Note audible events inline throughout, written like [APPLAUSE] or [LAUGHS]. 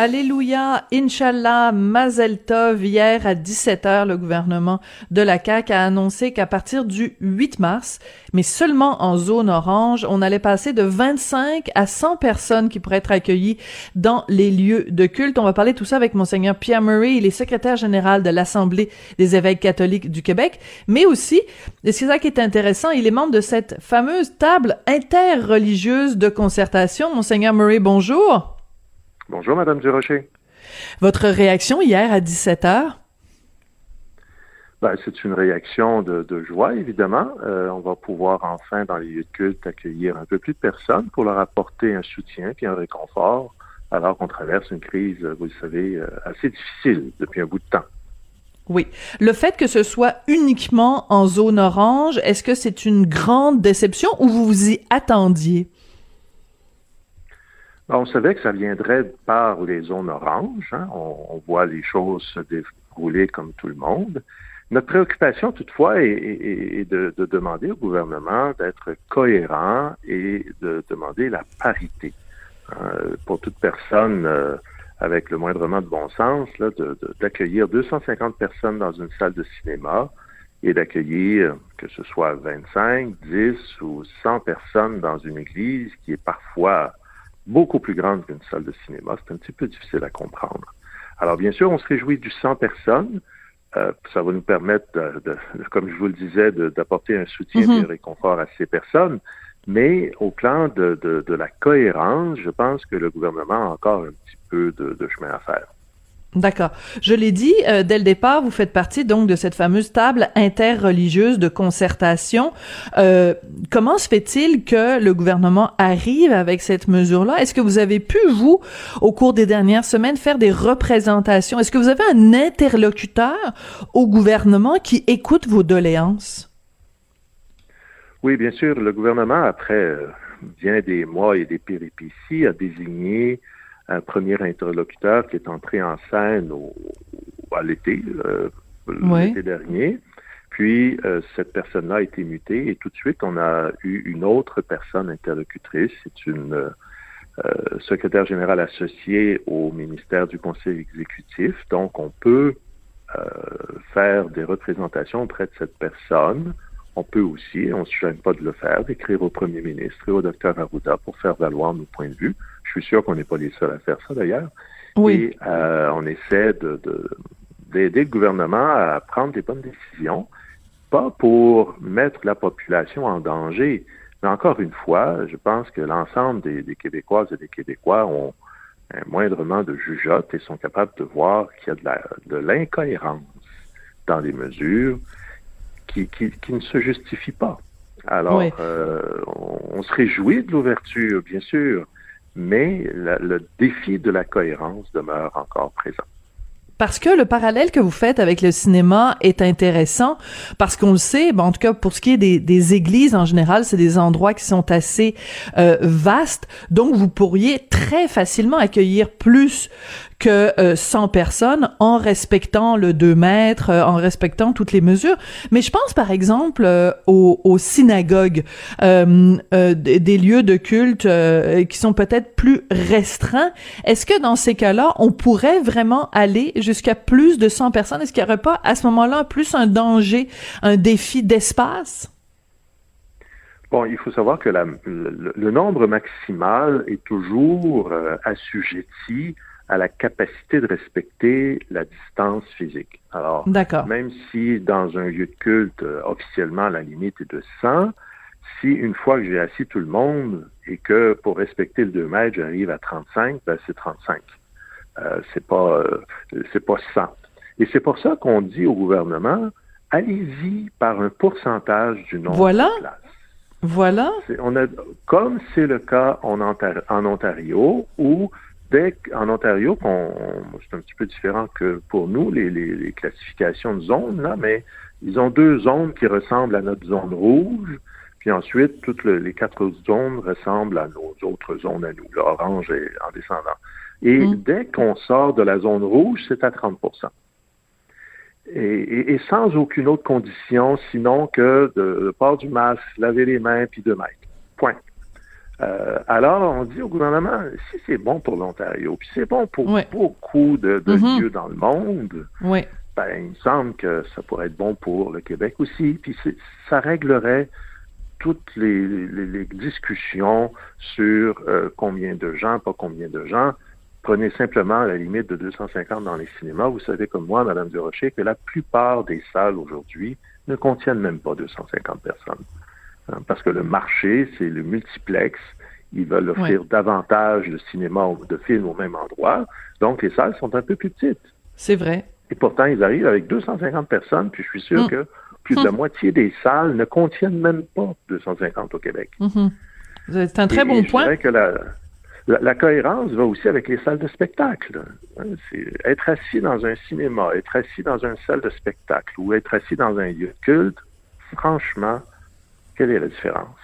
Alléluia, Inch'Allah, Mazel Tov. Hier à 17h, le gouvernement de la CAQ a annoncé qu'à partir du 8 mars, mais seulement en zone orange, on allait passer de 25 à 100 personnes qui pourraient être accueillies dans les lieux de culte. On va parler de tout ça avec Monseigneur Pierre Murray, il est secrétaire général de l'Assemblée des évêques catholiques du Québec, mais aussi, et c'est ça qui est intéressant, il est membre de cette fameuse table interreligieuse de concertation. Monseigneur Murray, bonjour. Bonjour, Madame Durocher. Votre réaction hier à 17 h? Ben, c'est une réaction de, joie, évidemment. Euh, on va pouvoir enfin, dans les lieux de culte, accueillir un peu plus de personnes pour leur apporter un soutien et un réconfort, alors qu'on traverse une crise, vous le savez, euh, assez difficile depuis un bout de temps. Oui. Le fait que ce soit uniquement en zone orange, est-ce que c'est une grande déception ou vous vous y attendiez? On savait que ça viendrait par les zones oranges. Hein. On, voit les choses se dérouler comme tout le monde. Notre préoccupation, toutefois, est, de, demander au gouvernement d'être cohérent et de demander la parité. Euh, pour toute personne euh, avec le moindrement de bon sens, d'accueillir 250 personnes dans une salle de cinéma et d'accueillir, que ce soit 25, 10 ou 100 personnes dans une église qui est parfois beaucoup plus grande qu'une salle de cinéma. C'est un petit peu difficile à comprendre. Alors, bien sûr, on se réjouit du 100 personnes. Euh, ça va nous permettre, de, comme je vous le disais, d'apporter un soutien et un réconfort à ces personnes. Mais au plan de, de, la cohérence, je pense que le gouvernement a encore un petit peu de chemin à faire. D'accord. Je l'ai dit euh, dès le départ, vous faites partie donc de cette fameuse table interreligieuse de concertation. Euh, comment se fait-il que le gouvernement arrive avec cette mesure-là? Est-ce que vous avez pu vous, au cours des dernières semaines, faire des représentations? Est-ce que vous avez un interlocuteur au gouvernement qui écoute vos doléances? Oui, bien sûr. Le gouvernement, après euh, bien des mois et des péripéties, a désigné premier interlocuteur qui est entré en scène au, à l'été, euh, l'été dernier. Puis euh, cette personne-là a été mutée et tout de suite on a eu une autre personne interlocutrice. C'est une euh, secrétaire générale associée au ministère du Conseil exécutif. Donc on peut faire des représentations auprès de cette personne. On peut aussi, on ne se gêne pas de le faire, d'écrire au premier ministre et au docteur Arruda pour faire valoir nos points de vue. Je suis sûr qu'on n'est pas les seuls à faire ça d'ailleurs. Oui. Et euh, on essaie de, d'aider le gouvernement à prendre des bonnes décisions, pas pour mettre la population en danger, mais encore une fois, je pense que l'ensemble des, Québécoises et des Québécois ont un moindrement de jugeote et sont capables de voir qu'il y a de, l'incohérence dans les mesures qui, ne se justifient pas. Alors, euh, on, se réjouit de l'ouverture, bien sûr, mais le, défi de la cohérence demeure encore présent. Parce que le parallèle que vous faites avec le cinéma est intéressant, parce qu'on le sait, en tout cas pour ce qui est des, églises en général, c'est des endroits qui sont assez euh, vastes, donc vous pourriez très facilement accueillir plus que 100 euh, personnes en respectant le 2 mètres, euh, en respectant toutes les mesures. Mais je pense par exemple euh, aux, synagogues, des lieux de culte qui sont peut-être plus restreints. Est-ce que dans ces cas-là, on pourrait vraiment aller jusqu'à plus de 100 personnes? Est-ce qu'il n'y aurait pas à ce moment-là plus un danger, un défi d'espace? Bon, il faut savoir que le, nombre maximal est toujours assujetti à la capacité de respecter la distance physique. Alors, même si dans un lieu de culte, euh, officiellement, la limite est de 100, si une fois que j'ai assis tout le monde et que pour respecter le 2 mètres, j'arrive à 35, ben c'est 35. Euh, c'est pas euh, c'est pas 100. Et c'est pour ça qu'on dit au gouvernement, allez-y par un pourcentage du nombre voilà. de places. Voilà. On a, comme c'est le cas en, en Ontario, où dès qu'en Ontario, c'est un petit peu différent que pour nous, les, classifications de zones, là, mais ils ont deux zones qui ressemblent à notre zone rouge, puis ensuite, toutes les quatre autres zones ressemblent à nos autres zones à nous, l'orange est en descendant. Et mm. dès qu'on sort de la zone rouge, c'est à 30 et, et, sans aucune autre condition, sinon que de, de port du masque, laver les mains, puis deux mètres. Point. Euh, alors, on dit au gouvernement, si c'est bon pour l'Ontario, puis c'est bon pour beaucoup de, de Mhm. lieux dans le monde, ben, il me semble que ça pourrait être bon pour le Québec aussi. Puis ça réglerait toutes les, les- les discussions sur euh, combien de gens, pas combien de gens. Prenez simplement la limite de 250 dans les cinémas. Vous savez comme moi, Madame Durocher, que la plupart des salles aujourd'hui ne contiennent même pas 250 personnes. Hein, Parce que le marché, c'est le multiplex. Ils veulent offrir davantage de cinéma ou de films au même endroit. Donc, les salles sont un peu plus petites. C'est vrai. Et pourtant, ils arrivent avec 250 personnes, puis je suis sûr Mm. que plus de la moitié des salles ne contiennent même pas 250 au Québec. Mhm. C'est un très Et- bon et je point. dirais que la, la, cohérence va aussi avec les salles de spectacle. Hein, être assis dans un cinéma, être assis dans une salle de spectacle ou être assis dans un lieu de culte, franchement, quelle est la différence?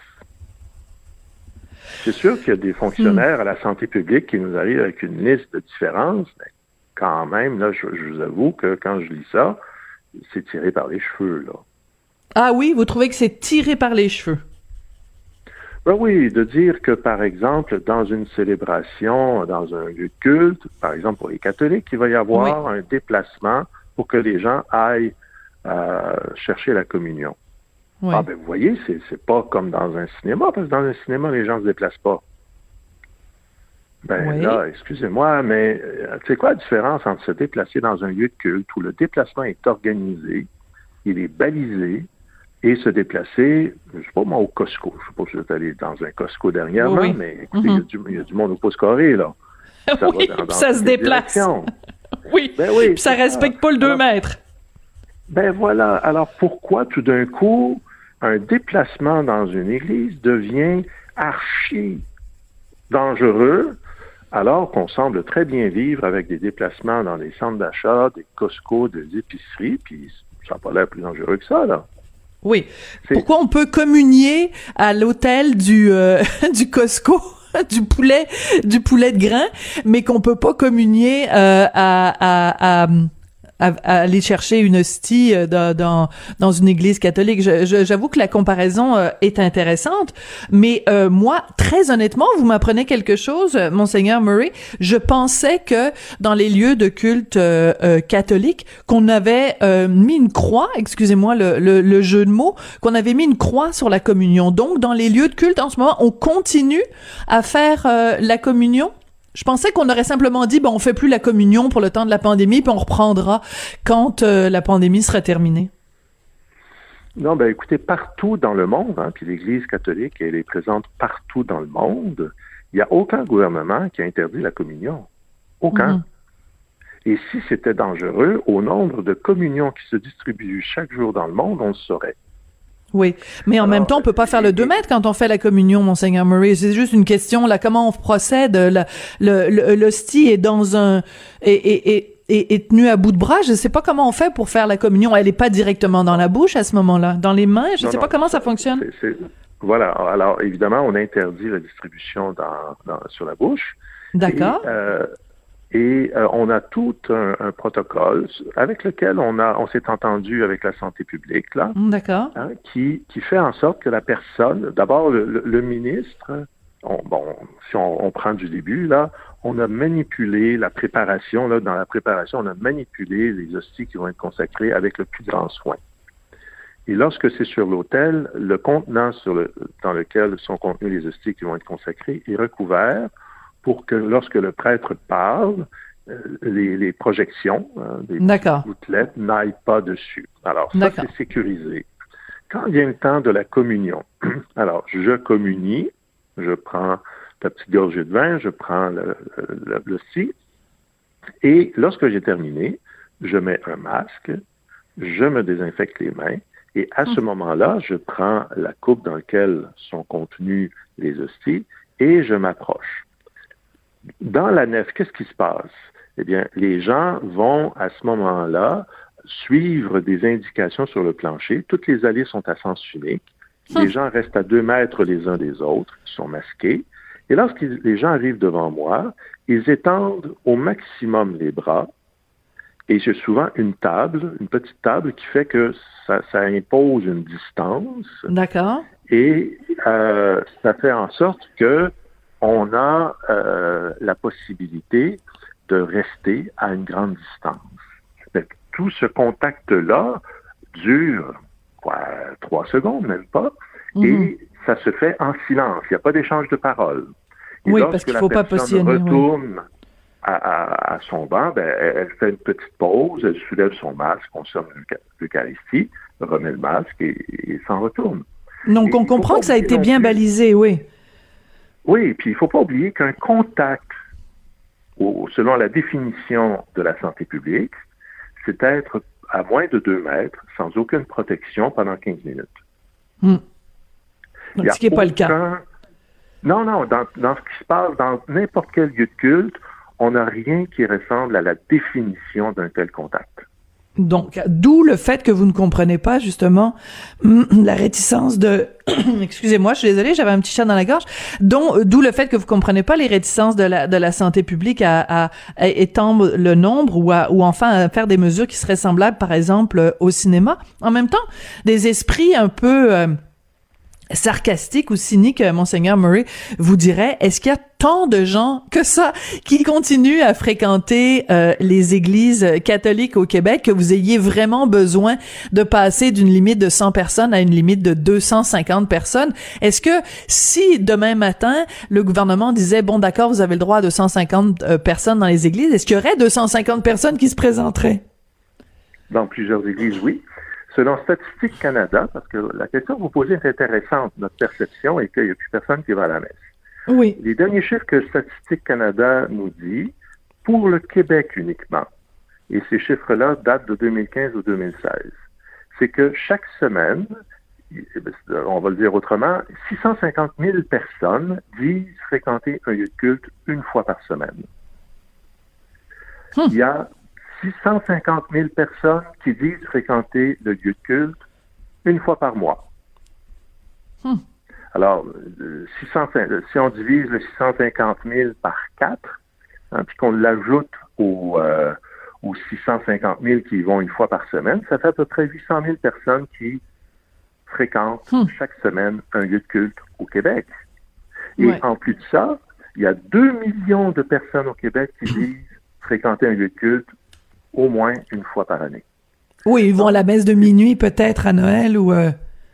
C'est sûr qu'il y a des fonctionnaires à la santé publique qui nous arrivent avec une liste de différences, mais quand même, là, je, je vous avoue que quand je lis ça, c'est tiré par les cheveux, là. Ah oui, vous trouvez que c'est tiré par les cheveux? Ben oui, de dire que, par exemple, dans une célébration, dans un lieu de culte, par exemple pour les catholiques, il va y avoir un déplacement pour que les gens aillent euh, chercher la communion. Oui. Ah ben vous voyez, c'est, c'est pas comme dans un cinéma, parce que dans un cinéma, les gens se déplacent pas. Ben Oui. là, excusez-moi, mais euh, c'est quoi la différence entre se déplacer dans un lieu de culte où le déplacement est organisé, il est balisé, et se déplacer, je sais pas moi, au Costco. Je sais pas si vous êtes allé dans un Costco dernièrement, Oui, mais écoutez, il y a du- il y, a du monde au pouce carré, là. [LAUGHS] Ça oui, va dans- dans puis ça se les déplace. [LAUGHS] Oui. Ben oui, Puis ça respecte pas le 2 Alors, mètres. Ben voilà. Alors pourquoi tout d'un coup un déplacement dans une église devient archi dangereux alors qu'on semble très bien vivre avec des déplacements dans des centres d'achat, des Costco, des épiceries, puis ça n'a pas l'air plus dangereux que ça, là. Oui. Pourquoi on peut communier à l'hôtel du euh, [LAUGHS] du Costco [LAUGHS] du poulet du poulet de grain, mais qu'on peut pas communier euh, à, à, à à, à aller chercher une hostie euh, dans, dans, dans une église catholique. J'avoue que la comparaison euh, est intéressante, mais euh, moi, très honnêtement, vous m'apprenez quelque chose, euh, monseigneur Murray. Je pensais que dans les lieux de culte euh, euh, catholique, qu'on avait mis une croix, excusez-moi le, le, le jeu de mots, qu'on avait mis une croix sur la communion. Donc, dans les lieux de culte, en ce moment, on continue à faire la communion? Je pensais qu'on aurait simplement dit, bon, on fait plus la communion pour le temps de la pandémie, puis on reprendra quand euh, la pandémie sera terminée. Non, ben écoutez, partout dans le monde, hein, puis l'Église catholique, elle est présente partout dans le monde, il n'y a aucun gouvernement qui a interdit la communion. Aucun. Mhm. Et si c'était dangereux, au nombre de communions qui se distribuent chaque jour dans le monde, on le saurait. Oui, mais en Alors, même temps, on peut pas faire le 2 mètres quand on fait la communion, monseigneur Murray. C'est juste une question là, comment on procède. La- Le le- l'hostie est dans un est, est, est, est- est tenue à bout de bras. Je sais pas comment on fait pour faire la communion. Elle est pas directement dans la bouche à ce moment-là, dans les mains? Je Non, sais non, pas comment ça fonctionne. C'est- c'est- Voilà. Alors, évidemment, on interdit la distribution dans, dans- sur la bouche. D'accord. Et, euh, et, euh, on a tout un, un protocole avec lequel on a, on s'est entendu avec la santé publique là, Mm, D'accord. hein, qui, qui fait en sorte que la personne, d'abord le, le- le ministre, on- bon, si on, on prend du début là, on a manipulé la préparation là, dans la préparation, on a manipulé les hosties qui vont être consacrées avec le plus grand soin. Et lorsque c'est sur l'autel, le contenant sur le, dans lequel sont contenus les hosties qui vont être consacrées est recouvert pour que lorsque le prêtre parle, euh, les, les projections, hein, des gouttelettes n'aillent pas dessus. Alors, ça, c'est sécurisé. Quand vient le temps de la communion, [CLEARS THROAT] alors, je communie, je prends la petite gorgée de vin, je prends le, le, le scie, et lorsque j'ai terminé, je mets un masque, je me désinfecte les mains, et à ce moment-là, je prends la coupe dans laquelle sont contenues les hosties et je m'approche. Dans la nef, qu'est-ce qui se passe? Eh bien, les gens vont à ce moment-là suivre des indications sur le plancher. Toutes les allées sont à sens unique. Les gens restent à deux mètres les uns des autres, ils sont masqués. Et lorsque les gens arrivent devant moi, ils étendent au maximum les bras, Et j'ai souvent une table, une petite table qui fait que ça, ça impose une distance. D'accord. Et euh, ça fait en sorte que on a euh, la possibilité de rester à une grande distance. tout ce contact-là dure quoi, trois secondes, même pas, et mhm. ça se fait en silence. Il n'y a pas d'échange de paroles. oui, parce qu'il ne faut pas positionner. retourne à, son banc, ben, elle, fait une petite pause, elle soulève son masque, consomme l'Eucharistie, remet le masque et, s'en retourne. Donc, on comprend que ça a été bien balisé, oui. Oui, puis il ne faut pas oublier qu'un contact, selon la définition de la santé publique, c'est être à moins de 2 mètres, sans aucune protection pendant 15 minutes. Hmm. ce qui n'est pas le cas. Non, non, dans, dans, ce qui se passe dans n'importe quel lieu de culte, on n'a rien qui ressemble à la définition d'un tel contact. Donc, d'où le fait que vous ne comprenez pas justement la réticence de, [COUGHS] excusez-moi, je suis désolée, j'avais un petit chat dans la gorge. Donc, d'où le fait que vous comprenez pas les réticences de la santé publique à, étendre le nombre ou ou enfin à faire des mesures qui seraient semblables, par exemple, au cinéma. En même temps, des esprits un peu euh, sarcastique ou cynique, euh, monseigneur Murray vous dirait, est-ce qu'il y a tant de gens que ça qui continuent à fréquenter euh, les églises catholiques au Québec que vous ayez vraiment besoin de passer d'une limite de 100 personnes à une limite de 250 personnes? Est-ce que si demain matin, le gouvernement disait, bon d'accord, vous avez le droit à 250 euh, personnes dans les églises, est-ce qu'il y aurait 250 personnes qui se présenteraient? Dans plusieurs églises, oui. Selon Statistique Canada, parce que la question que vous posez est intéressante, notre perception est qu'il n'y a plus personne qui va à la messe. Oui. Les derniers chiffres que Statistique Canada nous dit, pour le Québec uniquement, et ces chiffres-là datent de 2015 ou 2016, c'est que chaque semaine, on va le dire autrement, 650 000 personnes disent fréquenter un lieu de culte une fois par semaine. Hum. Il y a 650 000 personnes qui disent fréquenter le lieu de culte une fois par mois. Hmm. Alors, euh, si on divise le 650 000 par 4, hein, puis qu'on l'ajoute aux, euh, aux 650 000 qui y vont une fois par semaine, ça fait à peu près 800 000 personnes qui fréquentent hmm. chaque semaine un lieu de culte au Québec. Et en plus de ça, il y a 2 millions de personnes au Québec qui [CLEARS THROAT] disent fréquenter un lieu de culte au moins une fois par année. Oui, ils vont à la messe de minuit peut-être à Noël ou... Euh,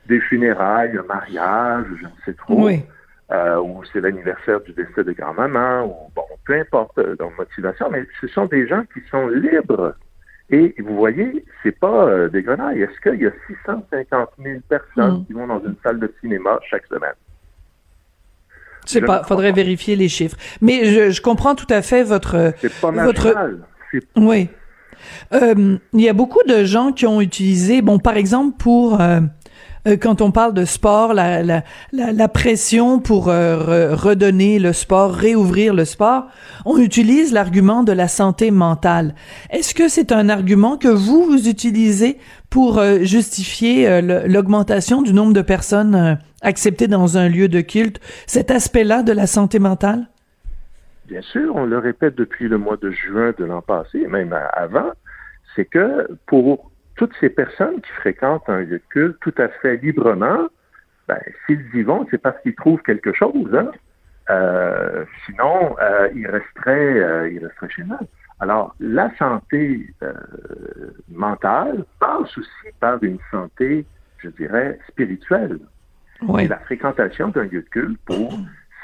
des funérailles, un mariage, je ne sais trop. Oui. Euh, ou c'est l'anniversaire du décès de grand-maman, ou bon, peu importe euh, leur motivation, mais ce sont des gens qui sont libres. Et vous voyez, c'est pas des grenailles. Est-ce qu'il y a 650 000 personnes mm. qui vont dans une salle de cinéma chaque semaine? Je sais pas, faudrait vérifier les chiffres. Mais je, je, comprends tout à fait votre... C'est pas votre... Oui. Euh, il y a beaucoup de gens qui ont utilisé, bon, par exemple, pour euh, euh, quand on parle de sport, la, la, la, pression pour redonner le sport, réouvrir le sport, on utilise l'argument de la santé mentale. Est-ce que c'est un argument que vous, vous utilisez pour justifier l'augmentation du nombre de personnes acceptées dans un lieu de culte, cet aspect-là de la santé mentale? Bien sûr, on le répète depuis le mois de juin de l'an passé, même avant, c'est que pour toutes ces personnes qui fréquentent un lieu de culte tout à fait librement, ben, s'ils y vont, c'est parce qu'ils trouvent quelque chose. Hein? Euh, sinon, euh, ils, resteraient, euh, ils resteraient chez eux. Alors, la santé mentale passe aussi par une santé, je dirais, spirituelle. Oui. Et la fréquentation d'un lieu de culte pour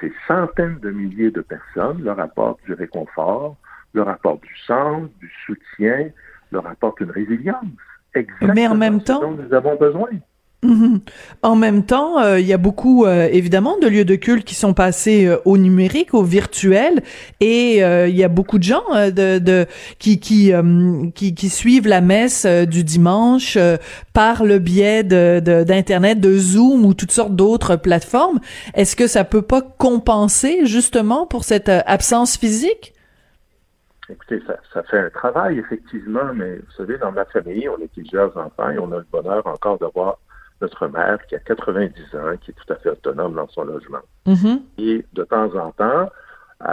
ces centaines de milliers de personnes leur apporte du réconfort, leur apporte du sens, du soutien, leur apporte une résilience. Exactement Mais en même temps, dont nous avons besoin. En même temps, euh, il y a beaucoup euh, évidemment de lieux de culte qui sont passés euh, au numérique, au virtuel, et il y a beaucoup de gens qui qui, qui, suivent la messe du dimanche par le biais d'internet, de, Zoom ou toutes sortes d'autres plateformes. Est-ce que ça peut pas compenser justement pour cette absence physique? Écoutez, ça, ça, fait un travail, effectivement, mais vous savez, dans ma famille, on est plusieurs enfants et on a le bonheur encore d'avoir notre mère qui a 90 ans, qui est tout à fait autonome dans son logement. Mm-hmm. Et de temps en temps, euh,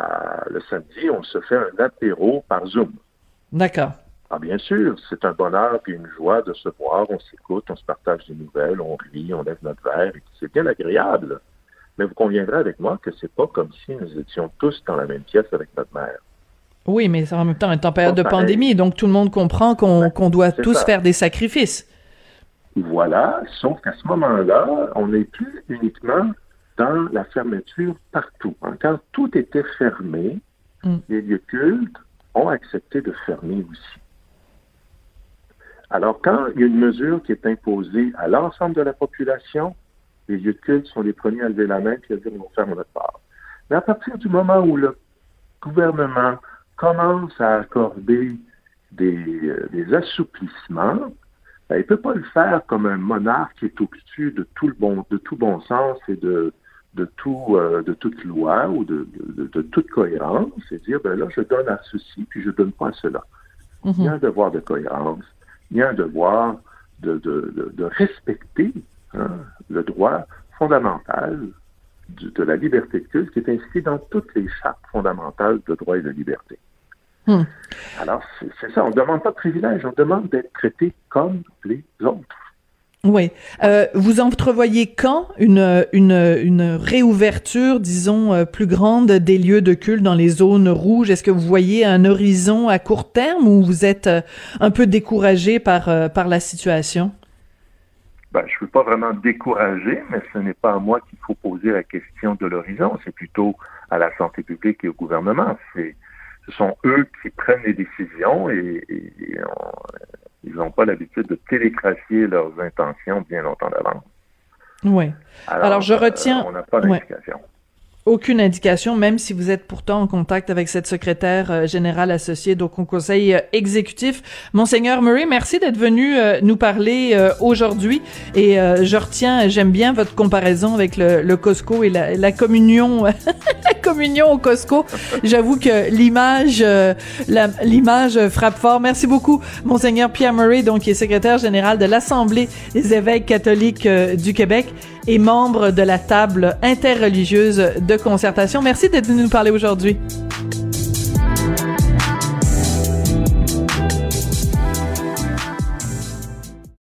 le samedi, on se fait un apéro par Zoom. D'accord. Ah, bien sûr, c'est un bonheur et une joie de se voir, on s'écoute, on se partage des nouvelles, on rit, on lève notre verre, et c'est bien agréable. Mais vous conviendrez avec moi que c'est pas comme si nous étions tous dans la même pièce avec notre mère. Oui, mais en même temps, on est en période de pandémie, donc tout le monde comprend qu'on ben, qu'on doit tous faire des sacrifices. Voilà, sauf qu'à ce moment-là, on n'est plus uniquement dans la fermeture partout. Quand tout était fermé, mm. les lieux cultes ont accepté de fermer aussi. Alors, quand il y a une mesure qui est imposée à l'ensemble de la population, les lieux de culte sont les premiers à lever la main et à dire on va faire notre part. Mais à partir du moment où le gouvernement commence à accorder des, euh, assouplissements, il ne peut pas le faire comme un monarque qui est au-dessus de tout le bon, de tout bon sens et de, de, tout, euh, de toute loi ou de, de, toute cohérence, c'est dire, ben là, je donne à ceci, puis je ne donne pas à cela. Il y a un devoir de cohérence, il y a un devoir de, de respecter hein, le droit fondamental de la liberté de culte qui est inscrit dans toutes les chartes fondamentales de droit et de liberté. Hmm. Alors, c'est ça, on ne demande pas de privilège, on demande d'être traité comme les autres. Oui. Euh, vous entrevoyez quand une, une, une réouverture, disons, euh, plus grande des lieux de culte dans les zones rouges? Est-ce que vous voyez un horizon à court terme ou vous êtes euh, un peu découragé par, par la situation? Ben, je ne veux pas vraiment décourager, mais ce n'est pas à moi qu'il faut poser la question de l'horizon, c'est plutôt à la santé publique et au gouvernement. C'est, ce sont eux qui prennent les décisions et, ils n'ont pas l'habitude de télécrafier leurs intentions bien longtemps d'avance. Oui. Alors, je retiens. Euh, on n'a pas d'indication aucune indication, même si vous êtes pourtant en contact avec cette secrétaire euh, générale associée donc au conseil euh, exécutif. Monseigneur Murray, merci d'être venu euh, nous parler aujourd'hui. Et je retiens, j'aime bien votre comparaison avec le, Costco et la, la communion, [LAUGHS] la communion au Costco. J'avoue que l'image, l'image frappe fort. Merci beaucoup, Monseigneur Pierre Murray, donc qui est secrétaire général de l'Assemblée des évêques catholiques du Québec et membre de la table interreligieuse de concertation. Merci d'être venu nous parler aujourd'hui.